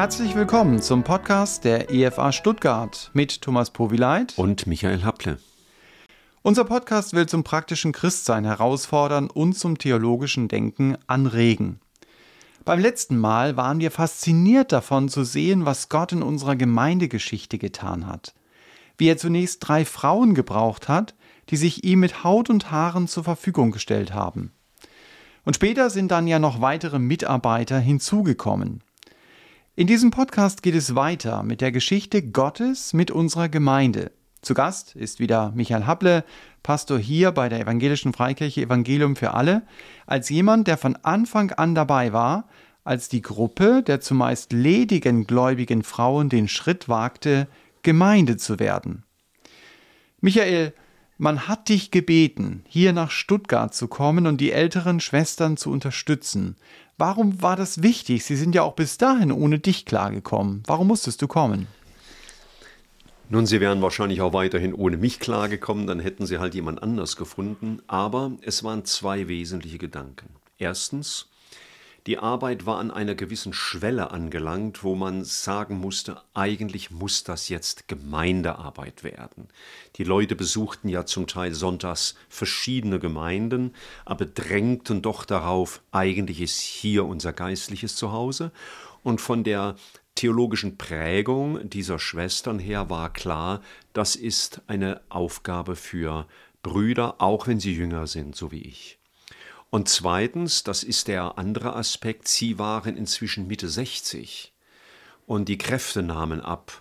Herzlich willkommen zum Podcast der EFA Stuttgart mit Thomas Powileit und Michael Happle. Unser Podcast will zum praktischen Christsein herausfordern und zum theologischen Denken anregen. Beim letzten Mal waren wir fasziniert davon zu sehen, was Gott in unserer Gemeindegeschichte getan hat. Wie er zunächst drei Frauen gebraucht hat, die sich ihm mit Haut und Haaren zur Verfügung gestellt haben. Und später sind dann ja noch weitere Mitarbeiter hinzugekommen. In diesem Podcast geht es weiter mit der Geschichte Gottes mit unserer Gemeinde. Zu Gast ist wieder Michael Happle, Pastor hier bei der Evangelischen Freikirche Evangelium für alle, als jemand, der von Anfang an dabei war, als die Gruppe der zumeist ledigen gläubigen Frauen den Schritt wagte, Gemeinde zu werden. Michael, man hat dich gebeten, hier nach Stuttgart zu kommen und die älteren Schwestern zu unterstützen. Warum war das wichtig? Sie sind ja auch bis dahin ohne dich klargekommen. Warum musstest du kommen? Nun, sie wären wahrscheinlich auch weiterhin ohne mich klargekommen, dann hätten sie halt jemand anders gefunden. Aber es waren zwei wesentliche Gedanken. Erstens, die Arbeit war an einer gewissen Schwelle angelangt, wo man sagen musste, eigentlich muss das jetzt Gemeindearbeit werden. Die Leute besuchten ja zum Teil sonntags verschiedene Gemeinden, aber drängten doch darauf, eigentlich ist hier unser geistliches Zuhause. Und von der theologischen Prägung dieser Schwestern her war klar, das ist eine Aufgabe für Brüder, auch wenn sie jünger sind, so wie ich. Und zweitens, das ist der andere Aspekt, sie waren inzwischen Mitte 60 und die Kräfte nahmen ab.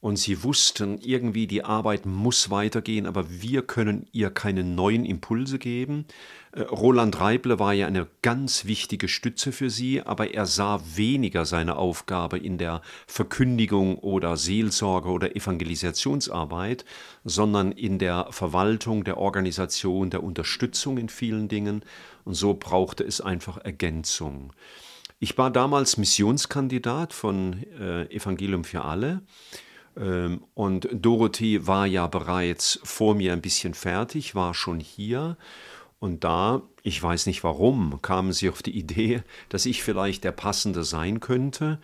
Und sie wussten irgendwie, die Arbeit muss weitergehen, aber wir können ihr keine neuen Impulse geben. Äh, Roland Reible war ja eine ganz wichtige Stütze für sie, aber er sah weniger seine Aufgabe in der Verkündigung oder Seelsorge oder Evangelisationsarbeit, sondern in der Verwaltung, der Organisation, der Unterstützung in vielen Dingen. Und so brauchte es einfach Ergänzung. Ich war damals Missionskandidat von äh, Evangelium für alle. Ähm, und Dorothee war ja bereits vor mir ein bisschen fertig, war schon hier. Und da, ich weiß nicht warum, kamen sie auf die Idee, dass ich vielleicht der Passende sein könnte,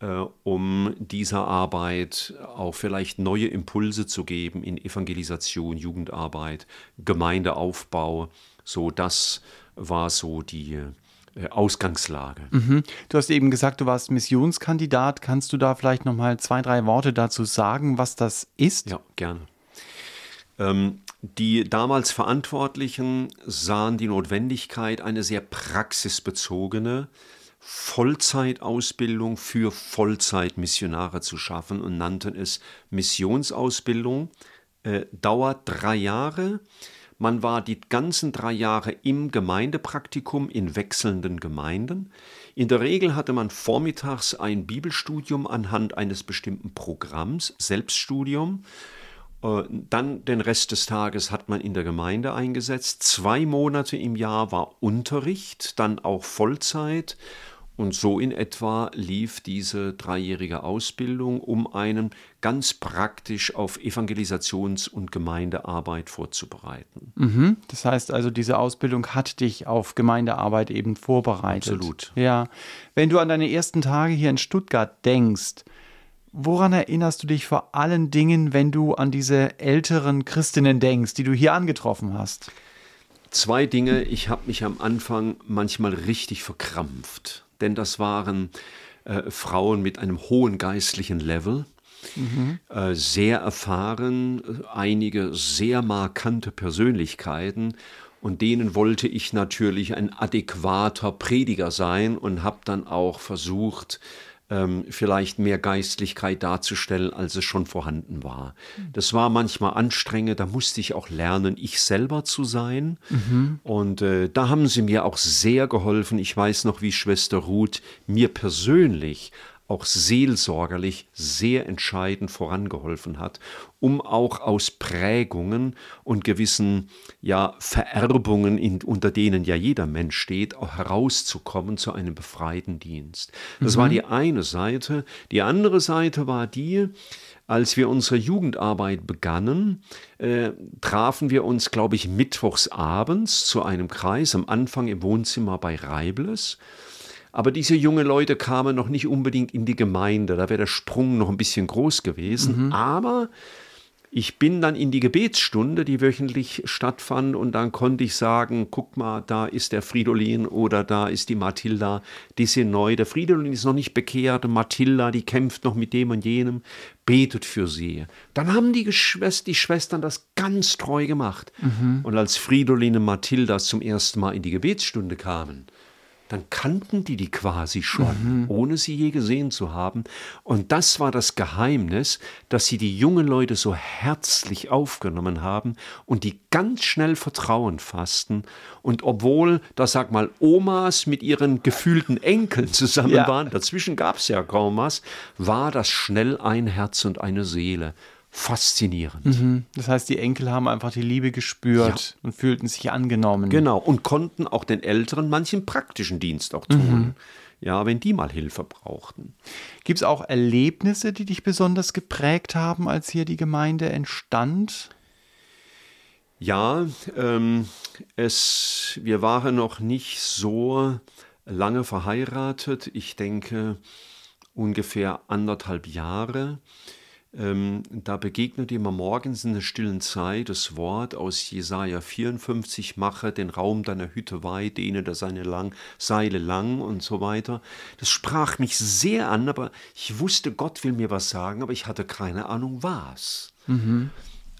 äh, um dieser Arbeit auch vielleicht neue Impulse zu geben in Evangelisation, Jugendarbeit, Gemeindeaufbau. So, das war so die, Ausgangslage. Mhm. Du hast eben gesagt, du warst Missionskandidat. Kannst du da vielleicht noch mal zwei, drei Worte dazu sagen, was das ist? Ja, gerne. Ähm, die damals Verantwortlichen sahen die Notwendigkeit, eine sehr praxisbezogene Vollzeitausbildung für Vollzeitmissionare zu schaffen und nannten es Missionsausbildung. Äh, dauert drei Jahre man war die ganzen drei Jahre im Gemeindepraktikum in wechselnden Gemeinden. In der Regel hatte man vormittags ein Bibelstudium anhand eines bestimmten Programms, Selbststudium. Äh, dann den Rest des Tages hat man in der Gemeinde eingesetzt. Zwei Monate im Jahr war Unterricht, dann auch Vollzeit und so in etwa lief diese dreijährige Ausbildung, um einen ganz praktisch auf Evangelisations- und Gemeindearbeit vorzubereiten. Mhm. Das heißt also, diese Ausbildung hat dich auf Gemeindearbeit eben vorbereitet. Absolut. Ja. Wenn du an deine ersten Tage hier in Stuttgart denkst, woran erinnerst du dich vor allen Dingen, wenn du an diese älteren Christinnen denkst, die du hier angetroffen hast? Zwei Dinge. Ich habe mich am Anfang manchmal richtig verkrampft denn das waren äh, Frauen mit einem hohen geistlichen Level. Mhm. Äh, sehr erfahren, einige sehr markante Persönlichkeiten und denen wollte ich natürlich ein adäquater Prediger sein und habe dann auch versucht, ähm, vielleicht mehr Geistlichkeit darzustellen, als es schon vorhanden war. Das war manchmal anstrengend, da musste ich auch lernen, ich selber zu sein. Mhm. Und äh, da haben sie mir auch sehr geholfen. Ich weiß noch, wie Schwester Ruth mir persönlich auch seelsorgerlich sehr entscheidend vorangeholfen hat, um auch aus Prägungen und gewissen ja, Vererbungen, in, unter denen ja jeder Mensch steht, auch herauszukommen zu einem befreiten Dienst. Das mhm. war die eine Seite. Die andere Seite war die, als wir unsere Jugendarbeit begannen, äh, trafen wir uns, glaube ich, mittwochs abends zu einem Kreis, am Anfang im Wohnzimmer bei Reibles Aber diese jungen Leute kamen noch nicht unbedingt in die Gemeinde. Da wäre der Sprung noch ein bisschen groß gewesen. Aber ich bin dann in die Gebetsstunde, die wöchentlich stattfand, und dann konnte ich sagen, guck mal, da ist der Fridolin oder da ist die Mathilda, die sind neu. Der Fridolin ist noch nicht bekehrt, Mathilda, die kämpft noch mit dem und jenem, betet für sie. Dann haben die, Geschwester, die Schwestern das ganz treu gemacht. Und als Fridolin und Mathilda zum ersten Mal in die Gebetsstunde kamen, dann kannten die die quasi schon, mhm. ohne sie je gesehen zu haben. Und das war das Geheimnis, dass sie die jungen Leute so herzlich aufgenommen haben und die ganz schnell Vertrauen fassten. Und obwohl, da sag mal, Omas mit ihren gefühlten Enkeln zusammen ja. waren, dazwischen gab es ja kaum was, war das schnell ein Herz und eine Seele faszinierend. Mhm. Das heißt, die Enkel haben einfach die Liebe gespürt ja. und fühlten sich angenommen. Genau, und konnten auch den Älteren manchen praktischen Dienst auch tun. Mhm. Ja, wenn die mal Hilfe brauchten. Gibt es auch Erlebnisse, die dich besonders geprägt haben, als hier die Gemeinde entstand? Ja, ähm, es, wir waren noch nicht so lange verheiratet. Ich denke ungefähr anderthalb Jahre. Ähm, da begegnet immer morgens in der stillen Zeit das Wort aus Jesaja 54, mache den Raum deiner Hütte weit, dehne da seine lang, Seile lang und so weiter. Das sprach mich sehr an, aber ich wusste, Gott will mir was sagen, aber ich hatte keine Ahnung was. Mhm.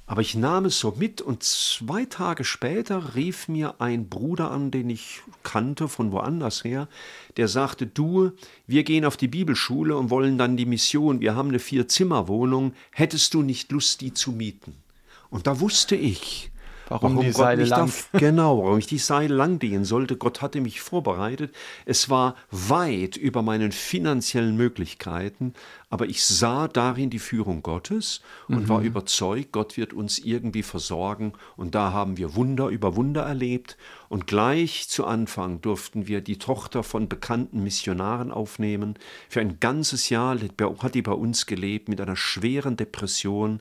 Aber ich nahm es so mit und zwei Tage später rief mir ein Bruder an, den ich kannte von woanders her, der sagte, du, wir gehen auf die Bibelschule und wollen dann die Mission, wir haben eine Vier-Zimmer-Wohnung, hättest du nicht Lust, die zu mieten? Und da wusste ich, Warum, warum die Gott Seile lang? Darf, genau, warum ich die Seile lang gehen sollte. Gott hatte mich vorbereitet. Es war weit über meinen finanziellen Möglichkeiten, aber ich sah darin die Führung Gottes und mhm. war überzeugt, Gott wird uns irgendwie versorgen. Und da haben wir Wunder über Wunder erlebt. Und gleich zu Anfang durften wir die Tochter von bekannten Missionaren aufnehmen. Für ein ganzes Jahr hat die bei uns gelebt mit einer schweren Depression.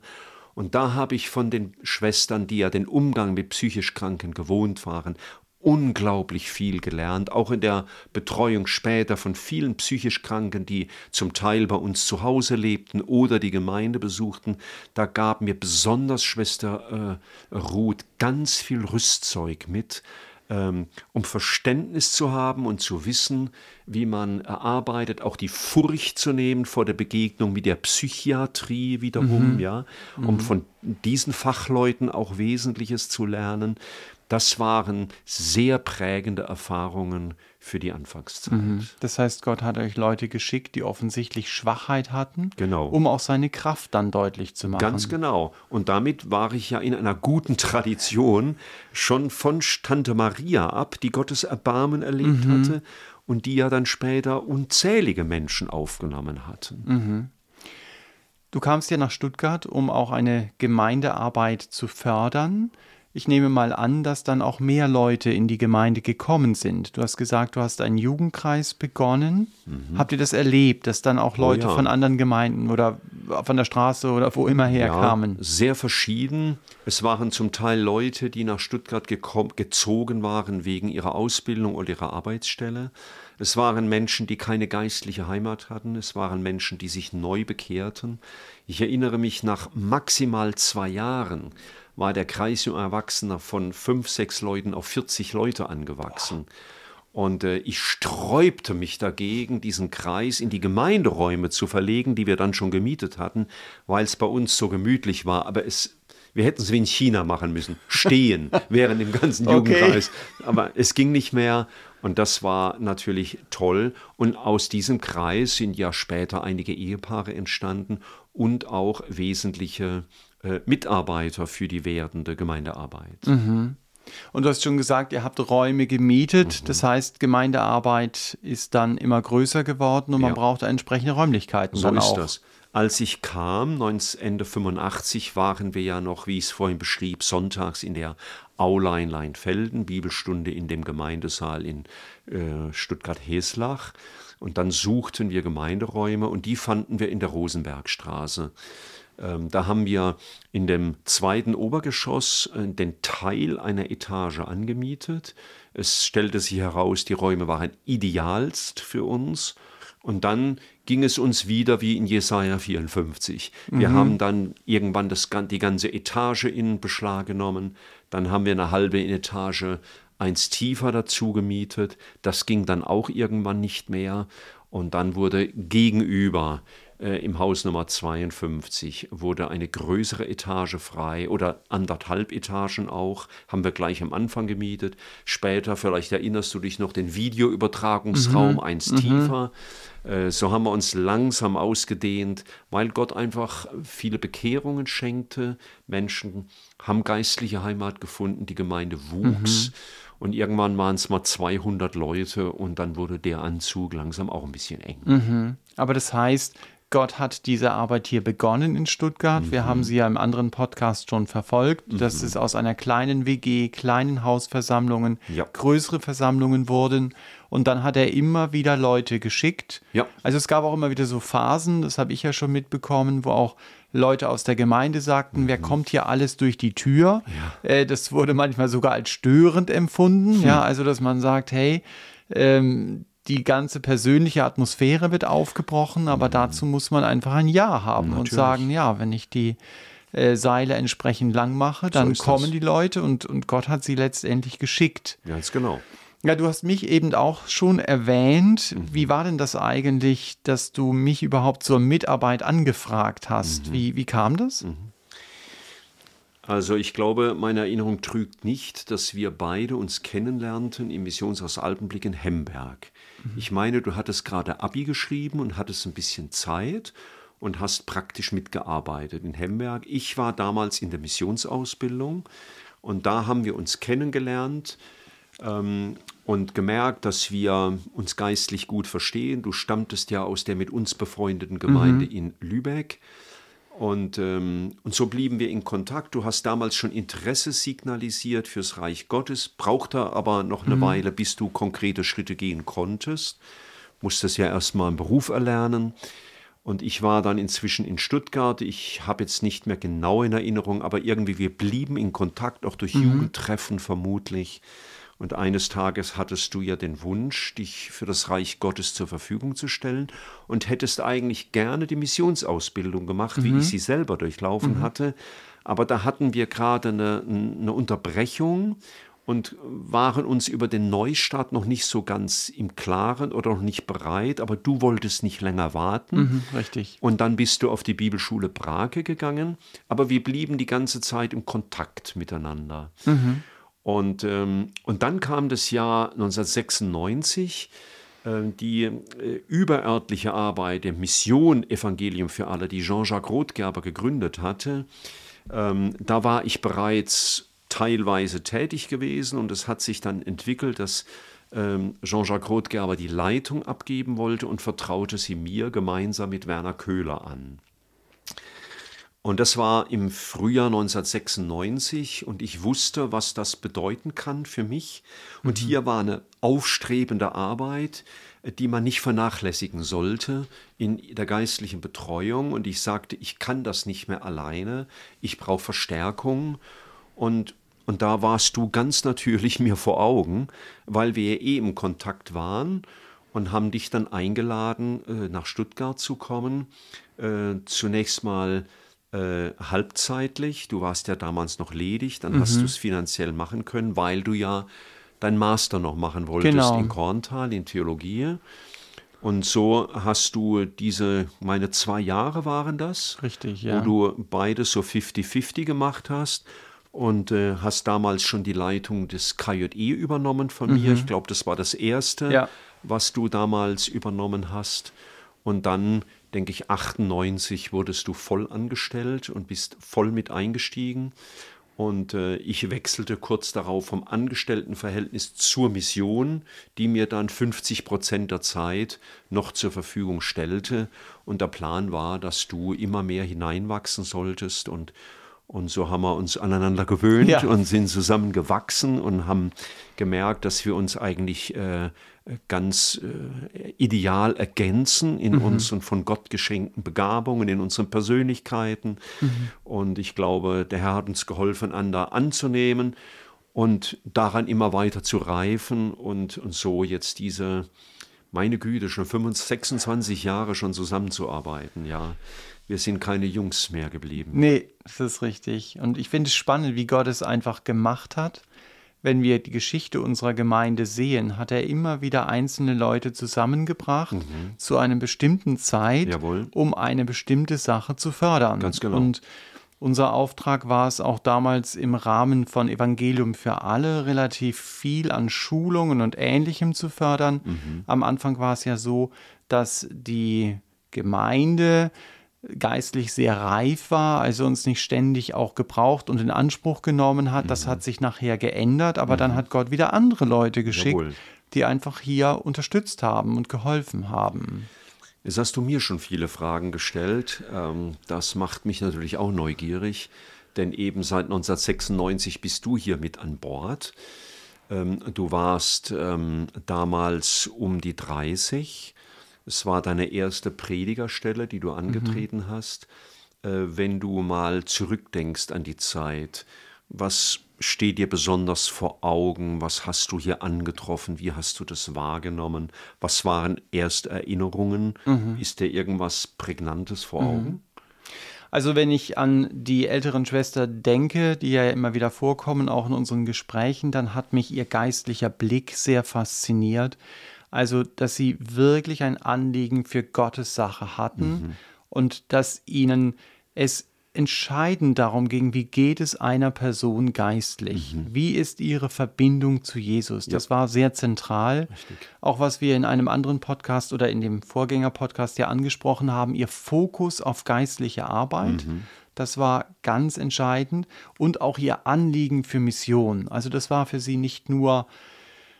Und da habe ich von den Schwestern, die ja den Umgang mit psychisch Kranken gewohnt waren, unglaublich viel gelernt, auch in der Betreuung später von vielen psychisch Kranken, die zum Teil bei uns zu Hause lebten oder die Gemeinde besuchten. Da gab mir besonders Schwester äh, Ruth ganz viel Rüstzeug mit, ähm, um Verständnis zu haben und zu wissen, wie man erarbeitet, auch die Furcht zu nehmen vor der Begegnung mit der Psychiatrie wiederum, mhm. ja, um mhm. von diesen Fachleuten auch Wesentliches zu lernen. Das waren sehr prägende Erfahrungen für die Anfangszeit. Mhm. Das heißt, Gott hat euch Leute geschickt, die offensichtlich Schwachheit hatten, genau. um auch seine Kraft dann deutlich zu machen. Ganz genau. Und damit war ich ja in einer guten Tradition schon von Tante Maria ab, die Gottes Erbarmen erlebt mhm. hatte und die ja dann später unzählige Menschen aufgenommen hatten. Mhm. Du kamst ja nach Stuttgart, um auch eine Gemeindearbeit zu fördern. Ich nehme mal an, dass dann auch mehr Leute in die Gemeinde gekommen sind. Du hast gesagt, du hast einen Jugendkreis begonnen. Mhm. Habt ihr das erlebt, dass dann auch Leute oh ja. von anderen Gemeinden oder von der Straße oder wo immer her ja, kamen? Sehr verschieden. Es waren zum Teil Leute, die nach Stuttgart gezogen waren wegen ihrer Ausbildung oder ihrer Arbeitsstelle. Es waren Menschen, die keine geistliche Heimat hatten. Es waren Menschen, die sich neu bekehrten. Ich erinnere mich nach maximal zwei Jahren war der Kreis junger Erwachsener von fünf, sechs Leuten auf 40 Leute angewachsen. Und äh, ich sträubte mich dagegen, diesen Kreis in die Gemeinderäume zu verlegen, die wir dann schon gemietet hatten, weil es bei uns so gemütlich war. Aber es, wir hätten es wie in China machen müssen. Stehen während dem ganzen Jugendkreis. Okay. Aber es ging nicht mehr. Und das war natürlich toll. Und aus diesem Kreis sind ja später einige Ehepaare entstanden und auch wesentliche äh, Mitarbeiter für die werdende Gemeindearbeit. Mhm. Und du hast schon gesagt, ihr habt Räume gemietet. Mhm. Das heißt, Gemeindearbeit ist dann immer größer geworden und man braucht entsprechende Räumlichkeiten. So ist auch. das. Als ich kam, Ende 85, waren wir ja noch, wie ich es vorhin beschrieb, sonntags in der Aula in Leinfelden, Bibelstunde in dem Gemeindesaal in Stuttgart-Heslach. Und dann suchten wir Gemeinderäume und die fanden wir in der Rosenbergstraße. Ähm, da haben wir in dem zweiten Obergeschoss äh, den Teil einer Etage angemietet. Es stellte sich heraus, die Räume waren idealst für uns. Und dann ging es uns wieder wie in Jesaja 54. Wir mhm. haben dann irgendwann das, die ganze Etage in Beschlag genommen. Dann haben wir eine halbe Etage eins tiefer dazu gemietet. Das ging dann auch irgendwann nicht mehr. Und dann wurde gegenüber äh, im Haus Nummer 52 wurde eine größere Etage frei oder anderthalb Etagen auch, haben wir gleich am Anfang gemietet. Später, vielleicht erinnerst du dich noch, den Videoübertragungsraum, mhm. eins mhm. tiefer. Äh, so haben wir uns langsam ausgedehnt, weil Gott einfach viele Bekehrungen schenkte. Menschen haben geistliche Heimat gefunden, die Gemeinde wuchs. Mhm. Und irgendwann waren es mal 200 Leute und dann wurde der Anzug langsam auch ein bisschen eng. Mhm. Aber das heißt, Gott hat diese Arbeit hier begonnen in Stuttgart. Mhm. Wir haben sie ja im anderen Podcast schon verfolgt, mhm. dass es aus einer kleinen WG, kleinen Hausversammlungen, ja. größere Versammlungen wurden. Und dann hat er immer wieder Leute geschickt. Ja. Also es gab auch immer wieder so Phasen, das habe ich ja schon mitbekommen, wo auch Leute aus der Gemeinde sagten, mhm. wer kommt hier alles durch die Tür? Ja. Äh, das wurde manchmal sogar als störend empfunden. Ja, also dass man sagt, hey, ähm, die ganze persönliche Atmosphäre wird aufgebrochen, aber mhm. dazu muss man einfach ein Ja haben Natürlich. und sagen, ja, wenn ich die äh, Seile entsprechend lang mache, dann so kommen das. die Leute und, und Gott hat sie letztendlich geschickt. Ganz genau. Ja, du hast mich eben auch schon erwähnt. Mhm. Wie war denn das eigentlich, dass du mich überhaupt zur Mitarbeit angefragt hast? Mhm. Wie, wie kam das? Mhm. Also ich glaube, meine Erinnerung trügt nicht, dass wir beide uns kennenlernten im Missionshaus Alpenblick in Hemberg. Mhm. Ich meine, du hattest gerade Abi geschrieben und hattest ein bisschen Zeit und hast praktisch mitgearbeitet in Hemberg. Ich war damals in der Missionsausbildung und da haben wir uns kennengelernt ähm, und gemerkt, dass wir uns geistlich gut verstehen. Du stammtest ja aus der mit uns befreundeten Gemeinde mhm. in Lübeck. Und, ähm, und so blieben wir in Kontakt. Du hast damals schon Interesse signalisiert fürs Reich Gottes, brauchte aber noch eine mhm. Weile, bis du konkrete Schritte gehen konntest. Musstest ja erstmal einen Beruf erlernen. Und ich war dann inzwischen in Stuttgart. Ich habe jetzt nicht mehr genau in Erinnerung, aber irgendwie wir blieben in Kontakt, auch durch mhm. Jugendtreffen vermutlich. Und eines Tages hattest du ja den Wunsch, dich für das Reich Gottes zur Verfügung zu stellen und hättest eigentlich gerne die Missionsausbildung gemacht, mhm. wie ich sie selber durchlaufen mhm. hatte. Aber da hatten wir gerade eine, eine Unterbrechung und waren uns über den Neustart noch nicht so ganz im Klaren oder noch nicht bereit, aber du wolltest nicht länger warten. Mhm, richtig. Und dann bist du auf die Bibelschule Brake gegangen, aber wir blieben die ganze Zeit im Kontakt miteinander. Mhm. Und, ähm, und dann kam das Jahr 1996, äh, die äh, überörtliche Arbeit der Mission Evangelium für alle, die Jean-Jacques Rothgerber gegründet hatte. Ähm, da war ich bereits teilweise tätig gewesen und es hat sich dann entwickelt, dass ähm, Jean-Jacques Rothgerber die Leitung abgeben wollte und vertraute sie mir gemeinsam mit Werner Köhler an. Und das war im Frühjahr 1996 und ich wusste, was das bedeuten kann für mich. Und mhm. hier war eine aufstrebende Arbeit, die man nicht vernachlässigen sollte in der geistlichen Betreuung. Und ich sagte, ich kann das nicht mehr alleine, ich brauche Verstärkung. Und, und da warst du ganz natürlich mir vor Augen, weil wir eh im Kontakt waren und haben dich dann eingeladen, äh, nach Stuttgart zu kommen. Äh, zunächst mal äh, halbzeitlich. Du warst ja damals noch ledig, dann mhm. hast du es finanziell machen können, weil du ja dein Master noch machen wolltest genau. in Korntal in Theologie. Und so hast du diese, meine zwei Jahre waren das, Richtig, ja. wo du beides so 50-50 gemacht hast und äh, hast damals schon die Leitung des KJE übernommen von mhm. mir. Ich glaube, das war das erste, ja. was du damals übernommen hast. Und dann denke ich, 98 wurdest du voll angestellt und bist voll mit eingestiegen. Und äh, ich wechselte kurz darauf vom Angestelltenverhältnis zur Mission, die mir dann 50 Prozent der Zeit noch zur Verfügung stellte. Und der Plan war, dass du immer mehr hineinwachsen solltest. Und, und so haben wir uns aneinander gewöhnt ja. und sind zusammen gewachsen und haben gemerkt, dass wir uns eigentlich äh, ganz äh, ideal ergänzen in mhm. unseren von Gott geschenkten Begabungen, in unseren Persönlichkeiten. Mhm. Und ich glaube, der Herr hat uns geholfen, einander anzunehmen. und daran immer weiter zu reifen und, und so jetzt diese, meine Güte, schon 25, 26 Jahre schon zusammenzuarbeiten, ja. Wir sind keine Jungs mehr geblieben. Nee, das ist richtig. Und ich finde es spannend, wie Gott es einfach gemacht hat. Wenn wir die Geschichte unserer Gemeinde sehen, hat er immer wieder einzelne Leute zusammengebracht mhm. zu einer bestimmten Zeit, Jawohl. um eine bestimmte Sache zu fördern. Ganz genau. Und unser Auftrag war es auch damals im Rahmen von Evangelium für alle relativ viel an Schulungen und Ähnlichem zu fördern. Mhm. Am Anfang war es ja so, dass die Gemeinde geistlich sehr reif war, also uns nicht ständig auch gebraucht und in Anspruch genommen hat. Das hat sich nachher geändert, aber dann hat Gott wieder andere Leute geschickt, Jawohl. die einfach hier unterstützt haben und geholfen haben. Jetzt hast du mir schon viele Fragen gestellt. Ähm, Das macht mich natürlich auch neugierig, denn eben seit 1996 bist du hier mit an Bord. Ähm, Du warst ähm, damals um die 30. Es war deine erste Predigerstelle, die du angetreten hast. Äh, Wenn du mal zurückdenkst an die Zeit, was steht dir besonders vor Augen? Was hast du hier angetroffen? Wie hast du das wahrgenommen? Was waren erste Erinnerungen? Ist dir irgendwas Prägnantes vor Augen? Also wenn ich an die älteren Schwester denke, die ja immer wieder vorkommen, auch in unseren Gesprächen, dann hat mich ihr geistlicher Blick sehr fasziniert. Also, dass sie wirklich ein Anliegen für Gottes Sache hatten und dass ihnen es entscheidend darum ging, wie geht es einer Person geistlich? Wie ist ihre Verbindung zu Jesus? Das war sehr zentral. Auch was wir in einem anderen Podcast oder in dem Vorgänger-Podcast ja angesprochen haben, ihr Fokus auf geistliche Arbeit. Das war ganz entscheidend und auch ihr Anliegen für Mission. Also das war für sie nicht nur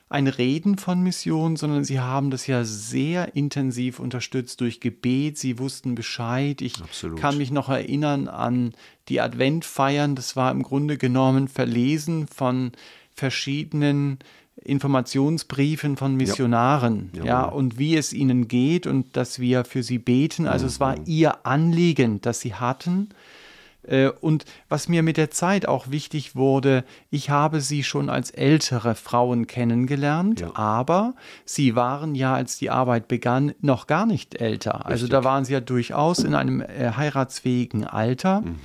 ein Reden von Mission, sondern sie haben das ja sehr intensiv unterstützt durch Gebet. Sie wussten Bescheid. Ich Absolut. kann mich noch erinnern an die Adventfeiern. Das war im Grunde genommen Verlesen von verschiedenen Informationsbriefen von Missionaren, ja, Jawohl. und wie es ihnen geht und dass wir für sie beten. Also es war ihr Anliegen, das sie hatten. Äh, Und was mir mit der Zeit auch wichtig wurde, ich habe sie schon als ältere Frauen kennengelernt, Ja. aber sie waren ja, als die Arbeit begann, noch gar nicht älter. Also da waren sie ja durchaus in einem äh, heiratsfähigen Alter. Mhm.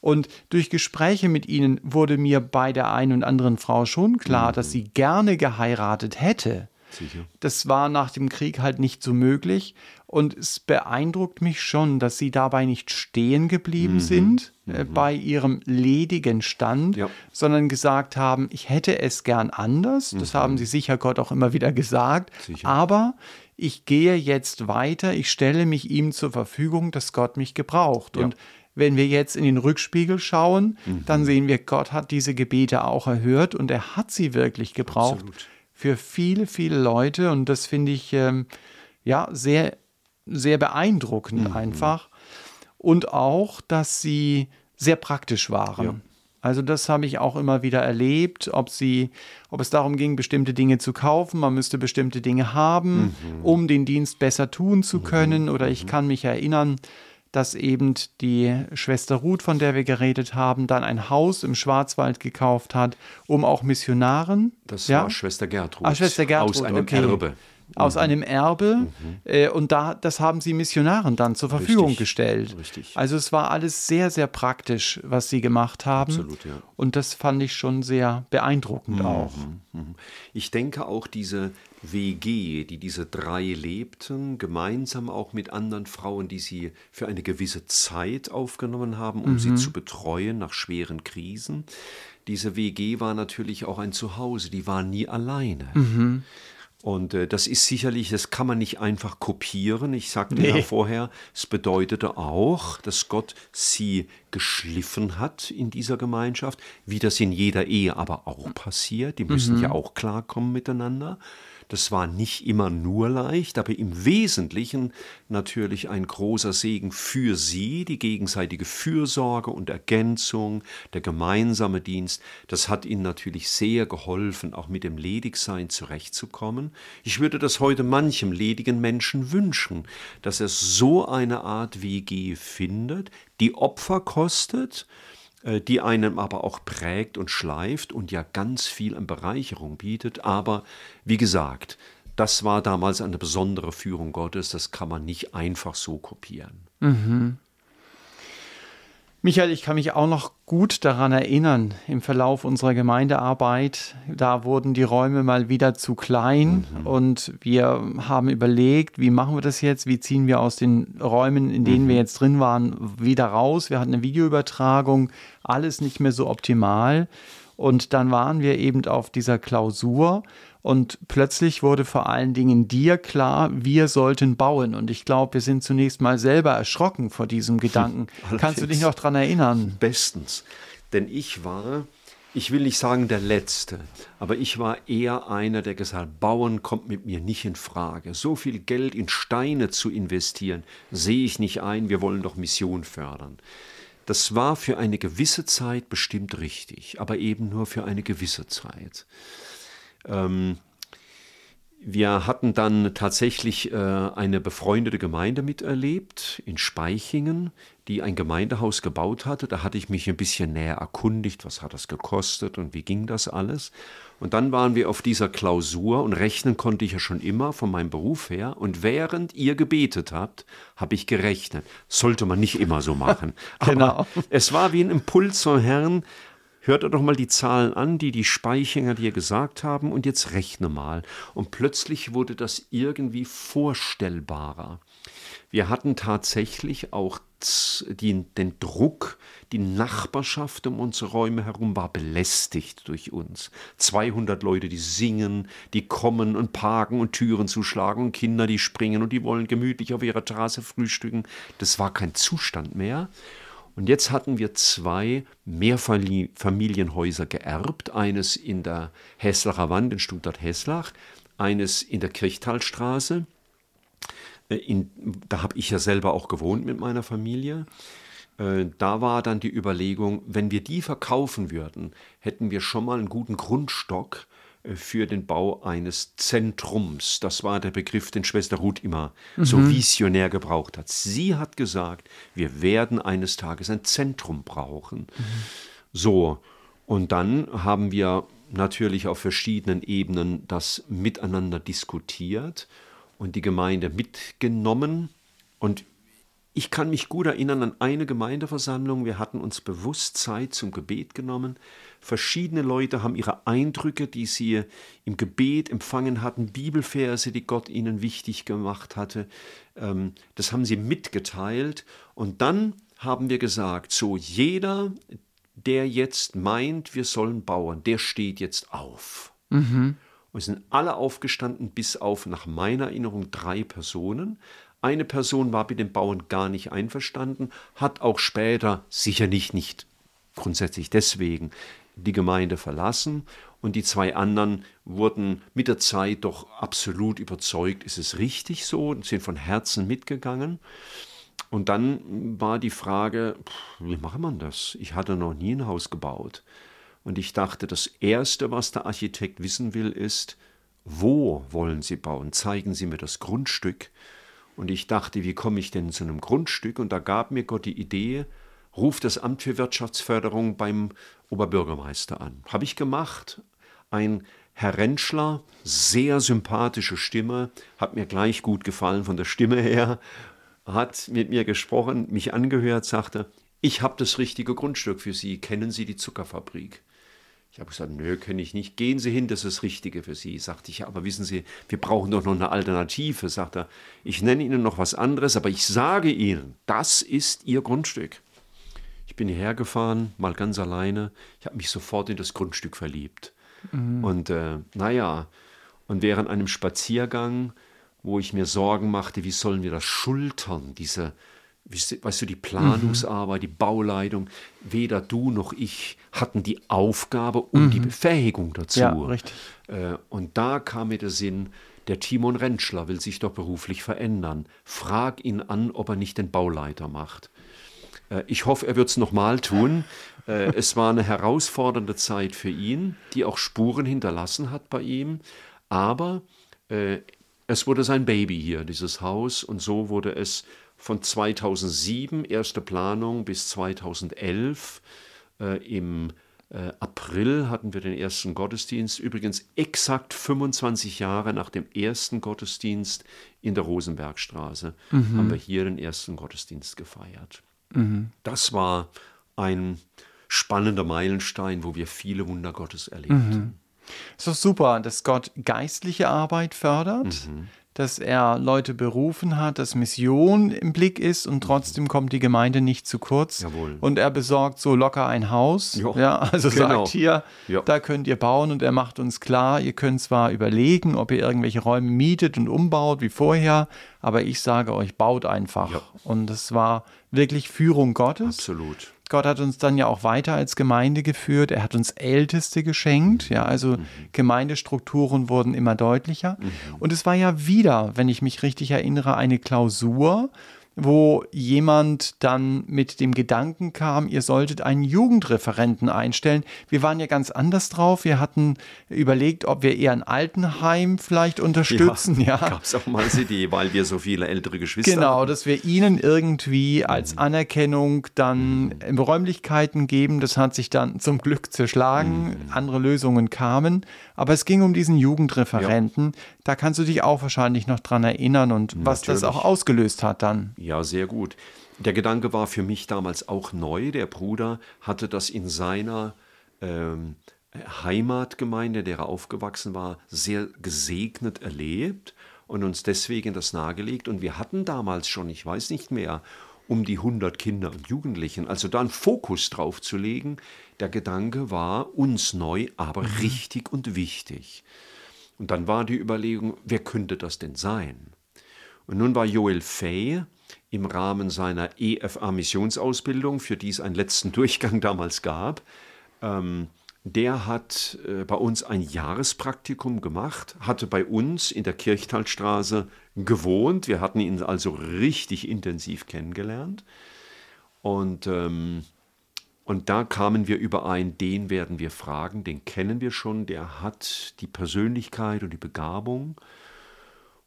Und durch Gespräche mit ihnen wurde mir bei der einen und anderen Frau schon klar, dass sie gerne geheiratet hätte. Sicher. Das war nach dem Krieg halt nicht so möglich. Und es beeindruckt mich schon, dass sie dabei nicht stehen geblieben sind äh, bei ihrem ledigen Stand, Ja. sondern gesagt haben, ich hätte es gern anders. Das haben sie sicher Gott auch immer wieder gesagt. Sicher. Aber ich gehe jetzt weiter, ich stelle mich ihm zur Verfügung, dass Gott mich gebraucht. Ja. Und wenn wir jetzt in den Rückspiegel schauen, dann sehen wir, Gott hat diese Gebete auch erhört und er hat sie wirklich gebraucht Absolut. Für viele, viele Leute. Und das finde ich ähm, ja sehr, sehr beeindruckend einfach. Und auch, dass sie sehr praktisch waren. Ja. Also das habe ich auch immer wieder erlebt, ob sie, ob es darum ging, bestimmte Dinge zu kaufen, man müsste bestimmte Dinge haben, um den Dienst besser tun zu können. Oder ich kann mich erinnern, dass eben die Schwester Ruth, von der wir geredet haben, dann ein Haus im Schwarzwald gekauft hat, um auch Missionaren. Das ja? war Schwester Gertrud. Ah, Schwester Gertrud, Aus einem okay. Erbe. Aus einem Erbe. Äh, und da, das haben sie Missionaren dann zur Verfügung Richtig, gestellt. richtig. Also es war alles sehr, sehr praktisch, was sie gemacht haben. Absolut, ja. Und das fand ich schon sehr beeindruckend auch. Mhm. Ich denke auch diese WG, die diese drei lebten, gemeinsam auch mit anderen Frauen, die sie für eine gewisse Zeit aufgenommen haben, um sie zu betreuen nach schweren Krisen. Diese WG war natürlich auch ein Zuhause, die war nie alleine. Und äh, das ist sicherlich, das kann man nicht einfach kopieren. Ich sagte ja Nee. vorher, es bedeutete auch, dass Gott sie geschliffen hat in dieser Gemeinschaft, wie das in jeder Ehe aber auch passiert. Die müssen ja auch klarkommen miteinander. Das war nicht immer nur leicht, aber im Wesentlichen natürlich ein großer Segen für sie, die gegenseitige Fürsorge und Ergänzung, der gemeinsame Dienst. Das hat ihnen natürlich sehr geholfen, auch mit dem Ledigsein zurechtzukommen. Ich würde das heute manchem ledigen Menschen wünschen, dass er so eine Art WG findet, die Opfer kostet, die einem aber auch prägt und schleift und ja ganz viel an Bereicherung bietet. Aber wie gesagt, das war damals eine besondere Führung Gottes, das kann man nicht einfach so kopieren. Mhm. Michael, ich kann mich auch noch gut daran erinnern, im Verlauf unserer Gemeindearbeit, da wurden die Räume mal wieder zu klein mhm. und wir haben überlegt, wie machen wir das jetzt, wie ziehen wir aus den Räumen, in denen mhm. wir jetzt drin waren, wieder raus. Wir hatten eine Videoübertragung, alles nicht mehr so optimal. Und dann waren wir eben auf dieser Klausur und plötzlich wurde vor allen Dingen dir klar, wir sollten bauen. Und ich glaube, wir sind zunächst mal selber erschrocken vor diesem Gedanken. Kannst du dich noch daran erinnern? Bestens. Denn ich war, ich will nicht sagen der Letzte, aber ich war eher einer, der gesagt hat, Bauen kommt mit mir nicht in Frage. So viel Geld in Steine zu investieren, sehe ich nicht ein. Wir wollen doch Mission fördern. Das war für eine gewisse Zeit bestimmt richtig, aber eben nur für eine gewisse Zeit. Ähm, wir hatten dann tatsächlich äh, eine befreundete Gemeinde miterlebt in Speichingen, die ein Gemeindehaus gebaut hatte. Da hatte ich mich ein bisschen näher erkundigt, was hat das gekostet und wie ging das alles. Und dann waren wir auf dieser Klausur und rechnen konnte ich ja schon immer von meinem Beruf her. Und während ihr gebetet habt, habe ich gerechnet. Sollte man nicht immer so machen. genau. Aber es war wie ein Impuls vom Herrn, Hört er doch mal die Zahlen an, die die Speichinger dir gesagt haben und jetzt rechne mal. Und plötzlich wurde das irgendwie vorstellbarer. Wir hatten tatsächlich auch die, den Druck, die Nachbarschaft um unsere Räume herum war belästigt durch uns. 200 Leute, die singen, die kommen und parken und Türen zuschlagen und Kinder, die springen und die wollen gemütlich auf ihrer Terrasse frühstücken. Das war kein Zustand mehr. Und jetzt hatten wir zwei Mehrfamilienhäuser geerbt, eines in der Heslacher Wand in Stuttgart-Heslach, eines in der Kirchtalstraße. Äh, in, da habe ich ja selber auch gewohnt mit meiner Familie. Äh, da war dann die Überlegung, wenn wir die verkaufen würden, hätten wir schon mal einen guten Grundstock für den Bau eines Zentrums. Das war der Begriff, den Schwester Ruth immer mhm. so visionär gebraucht hat. Sie hat gesagt, wir werden eines Tages ein Zentrum brauchen. Mhm. So, und dann haben wir natürlich auf verschiedenen Ebenen das miteinander diskutiert und die Gemeinde mitgenommen. Und ich kann mich gut erinnern an eine Gemeindeversammlung. Wir hatten uns bewusst Zeit zum Gebet genommen. Verschiedene Leute haben ihre Eindrücke, die sie im Gebet empfangen hatten, Bibelverse, die Gott ihnen wichtig gemacht hatte, ähm, das haben sie mitgeteilt. Und dann haben wir gesagt, so jeder, der jetzt meint, wir sollen bauen, der steht jetzt auf. Mhm. Und sind alle aufgestanden, bis auf nach meiner Erinnerung drei Personen. Eine Person war mit dem Bauen gar nicht einverstanden, hat auch später, sicher nicht, nicht grundsätzlich deswegen, die Gemeinde verlassen und die zwei anderen wurden mit der Zeit doch absolut überzeugt, ist es richtig so und sind von Herzen mitgegangen. Und dann war die Frage, wie macht man das? Ich hatte noch nie ein Haus gebaut. Und ich dachte, das Erste, was der Architekt wissen will, ist, wo wollen Sie bauen? Zeigen Sie mir das Grundstück. Und ich dachte, wie komme ich denn zu einem Grundstück? Und da gab mir Gott die Idee, ruf das Amt für Wirtschaftsförderung beim Oberbürgermeister an. Habe ich gemacht. Ein Herr Rentschler, sehr sympathische Stimme, hat mir gleich gut gefallen von der Stimme her, hat mit mir gesprochen, mich angehört, sagte, ich habe das richtige Grundstück für Sie. Kennen Sie die Zuckerfabrik? Ich habe gesagt, nö, kenne ich nicht. Gehen Sie hin, das ist das Richtige für Sie. Sagte ich, aber wissen Sie, wir brauchen doch noch eine Alternative. Sagt er, ich nenne Ihnen noch was anderes, aber ich sage Ihnen, das ist Ihr Grundstück. Ich bin hierher gefahren, mal ganz alleine. Ich habe mich sofort in das Grundstück verliebt. Mhm. Und äh, naja, und während einem Spaziergang, wo ich mir Sorgen machte, wie sollen wir das schultern, diese, weißt du, die Planungsarbeit, mhm. die Bauleitung, weder du noch ich hatten die Aufgabe und mhm. die Befähigung dazu. Ja, richtig. Äh, und da kam mir der Sinn, der Timon Rentschler will sich doch beruflich verändern. Frag ihn an, ob er nicht den Bauleiter macht. Äh, ich hoffe, er wird es nochmal tun. Äh, es war eine herausfordernde Zeit für ihn, die auch Spuren hinterlassen hat bei ihm. Aber äh, es wurde sein Baby hier, dieses Haus. Und so wurde es von 2007, erste Planung, bis 2011 Äh, Im äh, April hatten wir den ersten Gottesdienst, übrigens exakt 25 Jahre nach dem ersten Gottesdienst in der Rosenbergstraße mhm. haben wir hier den ersten Gottesdienst gefeiert. Mhm. Das war ein spannender Meilenstein, wo wir viele Wunder Gottes erlebten. Mhm. Es ist super, dass Gott geistliche Arbeit fördert, mhm dass er Leute berufen hat, dass Mission im Blick ist und trotzdem kommt die Gemeinde nicht zu kurz. Jawohl. Und er besorgt so locker ein Haus. Jo. Ja, also genau. sagt hier, jo. da könnt ihr bauen und er macht uns klar, ihr könnt zwar überlegen, ob ihr irgendwelche Räume mietet und umbaut wie vorher, aber ich sage euch, baut einfach. Jo. Und das war wirklich Führung Gottes. Absolut. Gott hat uns dann ja auch weiter als Gemeinde geführt. Er hat uns Älteste geschenkt. Ja, also mhm. Gemeindestrukturen wurden immer deutlicher. Mhm. Und es war ja wieder, wenn ich mich richtig erinnere, eine Klausur, wo jemand dann mit dem Gedanken kam, ihr solltet einen Jugendreferenten einstellen. Wir waren ja ganz anders drauf. Wir hatten überlegt, ob wir eher ein Altenheim vielleicht unterstützen. Ja, ja. gab es auch mal als Idee, weil wir so viele ältere Geschwister genau. Genau, dass wir ihnen irgendwie als mhm. Anerkennung dann mhm. Räumlichkeiten geben. Das hat sich dann zum Glück zerschlagen. Mhm. Andere Lösungen kamen. Aber es ging um diesen Jugendreferenten. Ja. Da kannst du dich auch wahrscheinlich noch dran erinnern und Natürlich. was das auch ausgelöst hat dann. Ja, sehr gut. Der Gedanke war für mich damals auch neu. Der Bruder hatte das in seiner ähm, Heimatgemeinde, der er aufgewachsen war, sehr gesegnet erlebt und uns deswegen das nahegelegt. Und wir hatten damals schon, ich weiß nicht mehr, um die 100 Kinder und Jugendlichen. Also da einen Fokus drauf zu legen, der Gedanke war uns neu, aber mhm. richtig und wichtig. Und dann war die Überlegung, wer könnte das denn sein? Und nun war Joel Fay im Rahmen seiner EFA-Missionsausbildung, für die es einen letzten Durchgang damals gab, ähm, der hat äh, bei uns ein Jahrespraktikum gemacht, hatte bei uns in der Kirchtalstraße gewohnt. Wir hatten ihn also richtig intensiv kennengelernt. Und ähm, und da kamen wir überein, den werden wir fragen, den kennen wir schon, der hat die Persönlichkeit und die Begabung.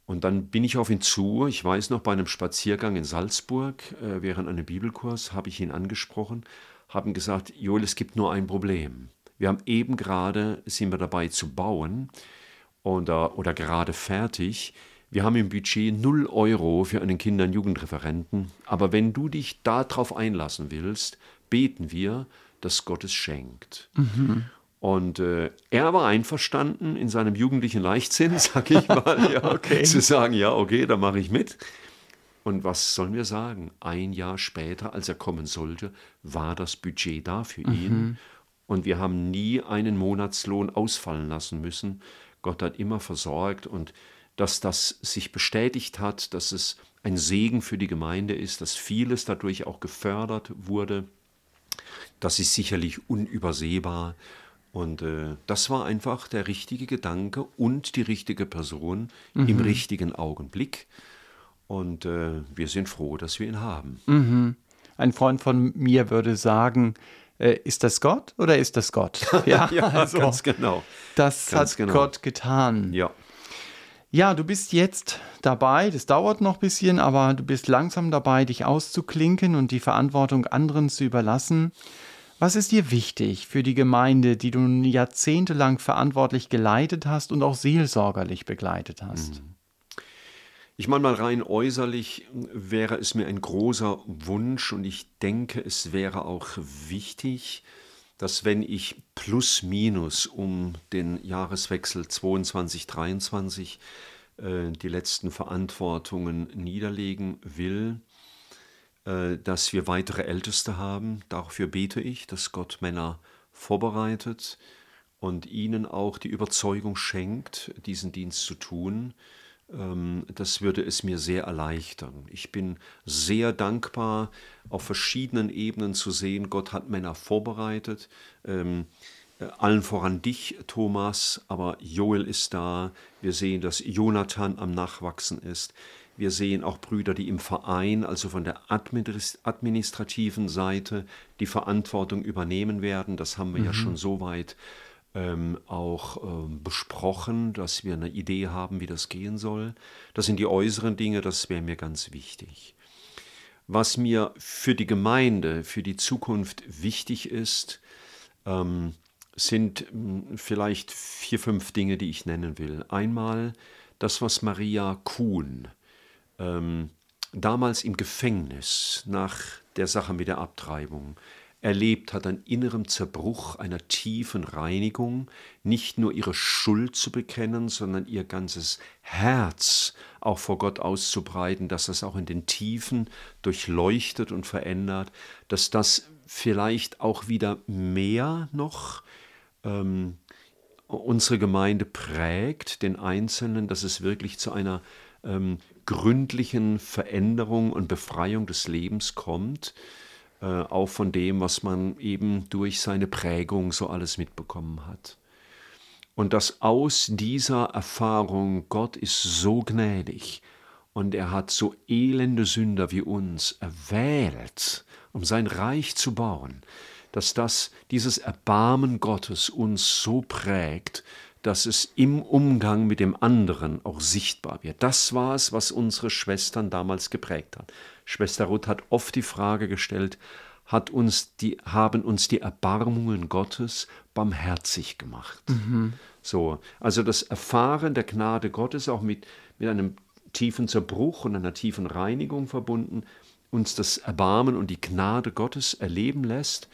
Und dann bin ich auf ihn zu. Ich weiß noch, bei einem Spaziergang in Salzburg, äh, während einem Bibelkurs, habe ich ihn angesprochen, haben gesagt, Joel, es gibt nur ein Problem. Wir haben eben gerade, sind wir dabei zu bauen oder, oder gerade fertig. Wir haben im Budget 0 Euro für einen Kinder- und Jugendreferenten. Aber wenn du dich darauf einlassen willst, beten wir, dass Gott es schenkt. Mhm. Und äh, er war einverstanden in seinem jugendlichen Leichtsinn, sag ich mal, ja, okay. zu sagen, ja, okay, da mache ich mit. Und was sollen wir sagen? Ein Jahr später, als er kommen sollte, war das Budget da für mhm. ihn. Und wir haben nie einen Monatslohn ausfallen lassen müssen. Gott hat immer versorgt und dass das sich bestätigt hat, dass es ein Segen für die Gemeinde ist, dass vieles dadurch auch gefördert wurde. Das ist sicherlich unübersehbar. Und äh, das war einfach der richtige Gedanke und die richtige Person mhm. im richtigen Augenblick. Und äh, wir sind froh, dass wir ihn haben. Mhm. Ein Freund von mir würde sagen, äh, ist das Gott oder ist das Gott? Ja, ja also, ganz genau. Das ganz hat genau. Gott getan. Ja. Ja, du bist jetzt dabei, das dauert noch ein bisschen, aber du bist langsam dabei, dich auszuklinken und die Verantwortung anderen zu überlassen. Was ist dir wichtig für die Gemeinde, die du jahrzehntelang verantwortlich geleitet hast und auch seelsorgerlich begleitet hast? Mhm. Ich meine mal rein äußerlich wäre es mir ein großer Wunsch und ich denke, es wäre auch wichtig, dass wenn ich plus minus um den Jahreswechsel 22, 23 äh, die letzten Verantwortungen niederlegen will, dass wir weitere Älteste haben. Dafür bete ich, dass Gott Männer vorbereitet und ihnen auch die Überzeugung schenkt, diesen Dienst zu tun. Ähm, das würde es mir sehr erleichtern. Ich bin sehr dankbar, auf verschiedenen Ebenen zu sehen, Gott hat Männer vorbereitet. Ähm, äh, allen voran dich, Thomas, aber Joel ist da. Wir sehen, dass Jonathan am Nachwachsen ist. Wir sehen auch Brüder, die im Verein, also von der administrativen Seite, die Verantwortung übernehmen werden. Das haben wir mhm. ja schon so weit ähm, auch ähm, besprochen, dass wir eine Idee haben, wie das gehen soll. Das sind die äußeren Dinge, das wäre mir ganz wichtig. Was mir für die Gemeinde, für die Zukunft wichtig ist, ähm, sind hm, vielleicht vier, fünf Dinge, die ich nennen will. Einmal das, was Maria Kuhn ähm, damals im Gefängnis nach der Sache mit der Abtreibung erlebt hat, an innerem Zerbruch, einer tiefen Reinigung, nicht nur ihre Schuld zu bekennen, sondern ihr ganzes Herz auch vor Gott auszubreiten, dass das auch in den Tiefen durchleuchtet und verändert, dass das vielleicht auch wieder mehr noch ähm, unsere Gemeinde prägt, den Einzelnen, dass es wirklich zu einer ähm, gründlichen Veränderung und Befreiung des Lebens kommt, äh, auch von dem, was man eben durch seine Prägung so alles mitbekommen hat. Und dass aus dieser Erfahrung, Gott ist so gnädig und er hat so elende Sünder wie uns erwählt, um sein Reich zu bauen, dass das, dieses Erbarmen Gottes uns so prägt, dass es im Umgang mit dem anderen auch sichtbar wird. Das war es, was unsere Schwestern damals geprägt hat. Schwester Ruth hat oft die Frage gestellt, hat uns die, haben uns die Erbarmungen Gottes barmherzig gemacht. Mhm. So, also das Erfahren der Gnade Gottes auch mit, mit einem tiefen Zerbruch und einer tiefen Reinigung verbunden, uns das Erbarmen und die Gnade Gottes erleben lässt.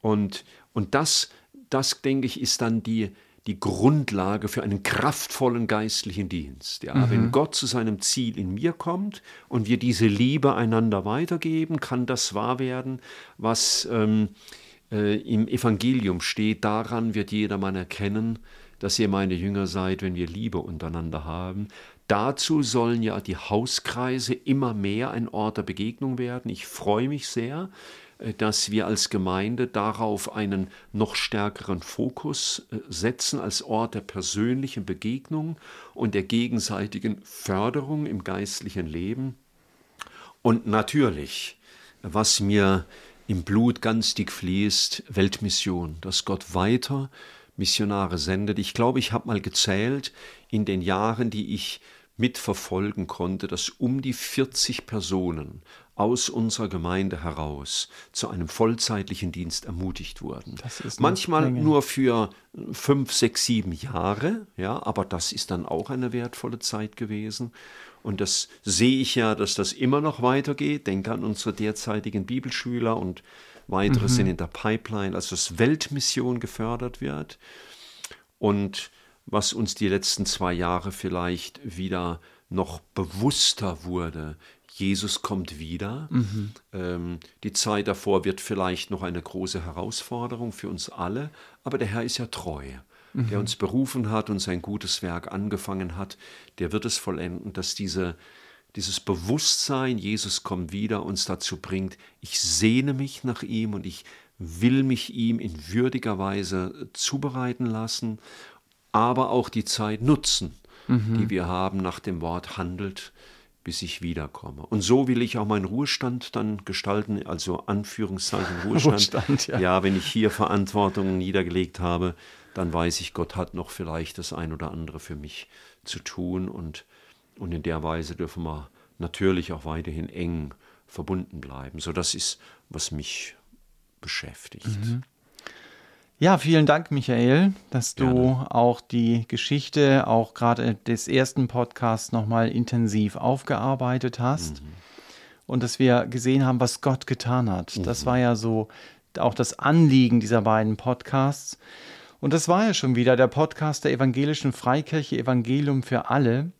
Und, und das, das, denke ich, ist dann die, die Grundlage für einen kraftvollen geistlichen Dienst. Ja, mhm. Wenn Gott zu seinem Ziel in mir kommt und wir diese Liebe einander weitergeben, kann das wahr werden, was ähm, äh, im Evangelium steht. Daran wird jedermann erkennen, dass ihr meine Jünger seid, wenn wir Liebe untereinander haben. Dazu sollen ja die Hauskreise immer mehr ein Ort der Begegnung werden. Ich freue mich sehr, dass wir als Gemeinde darauf einen noch stärkeren Fokus äh, setzen als Ort der persönlichen Begegnung und der gegenseitigen Förderung im geistlichen Leben. Und natürlich, was mir im Blut ganz dick fließt, Weltmission, dass Gott weiter Missionare sendet. Ich glaube, ich habe mal gezählt in den Jahren, die ich mitverfolgen konnte, dass um die 40 Personen aus unserer Gemeinde heraus zu einem vollzeitlichen Dienst ermutigt wurden. Manchmal Menge. nur für fünf, sechs, sieben Jahre, ja, aber das ist dann auch eine wertvolle Zeit gewesen. Und das sehe ich ja, dass das immer noch weitergeht. Denke an unsere derzeitigen Bibelschüler und weitere mhm. sind in der Pipeline, also dass Weltmission gefördert wird. Und was uns die letzten zwei Jahre vielleicht wieder noch bewusster wurde, Jesus kommt wieder. Mhm. Ähm, die Zeit davor wird vielleicht noch eine große Herausforderung für uns alle, aber der Herr ist ja treu. Mhm. Der uns berufen hat und sein gutes Werk angefangen hat, der wird es vollenden, dass diese, dieses Bewusstsein, Jesus kommt wieder, uns dazu bringt, ich sehne mich nach ihm und ich will mich ihm in würdiger Weise zubereiten lassen, aber auch die Zeit nutzen, mhm. die wir haben nach dem Wort handelt bis ich wiederkomme. Und so will ich auch meinen Ruhestand dann gestalten, also Anführungszeichen Ruhestand. Ruhestand ja. ja, wenn ich hier Verantwortungen niedergelegt habe, dann weiß ich, Gott hat noch vielleicht das ein oder andere für mich zu tun und, und in der Weise dürfen wir natürlich auch weiterhin eng verbunden bleiben. So das ist, was mich beschäftigt. Mhm. Ja, vielen Dank, Michael, dass du Gerne. auch die Geschichte, auch gerade des ersten Podcasts nochmal intensiv aufgearbeitet hast. Mhm. Und dass wir gesehen haben, was Gott getan hat. Mhm. Das war ja so auch das Anliegen dieser beiden Podcasts. Und das war ja schon wieder der Podcast der Evangelischen Freikirche Evangelium für alle.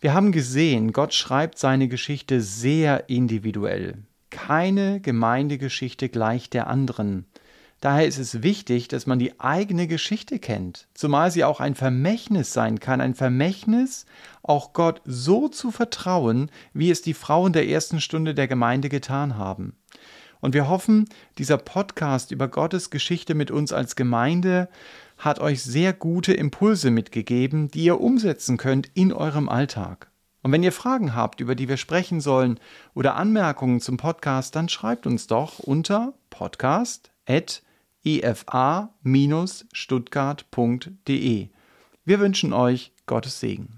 Wir haben gesehen, Gott schreibt seine Geschichte sehr individuell. Keine Gemeindegeschichte gleicht der anderen. Daher ist es wichtig, dass man die eigene Geschichte kennt, zumal sie auch ein Vermächtnis sein kann, ein Vermächtnis, auch Gott so zu vertrauen, wie es die Frauen der ersten Stunde der Gemeinde getan haben. Und wir hoffen, dieser Podcast über Gottes Geschichte mit uns als Gemeinde hat euch sehr gute Impulse mitgegeben, die ihr umsetzen könnt in eurem Alltag. Und wenn ihr Fragen habt, über die wir sprechen sollen oder Anmerkungen zum Podcast, dann schreibt uns doch unter podcast@ efa-stuttgart.de. Wir wünschen euch Gottes Segen.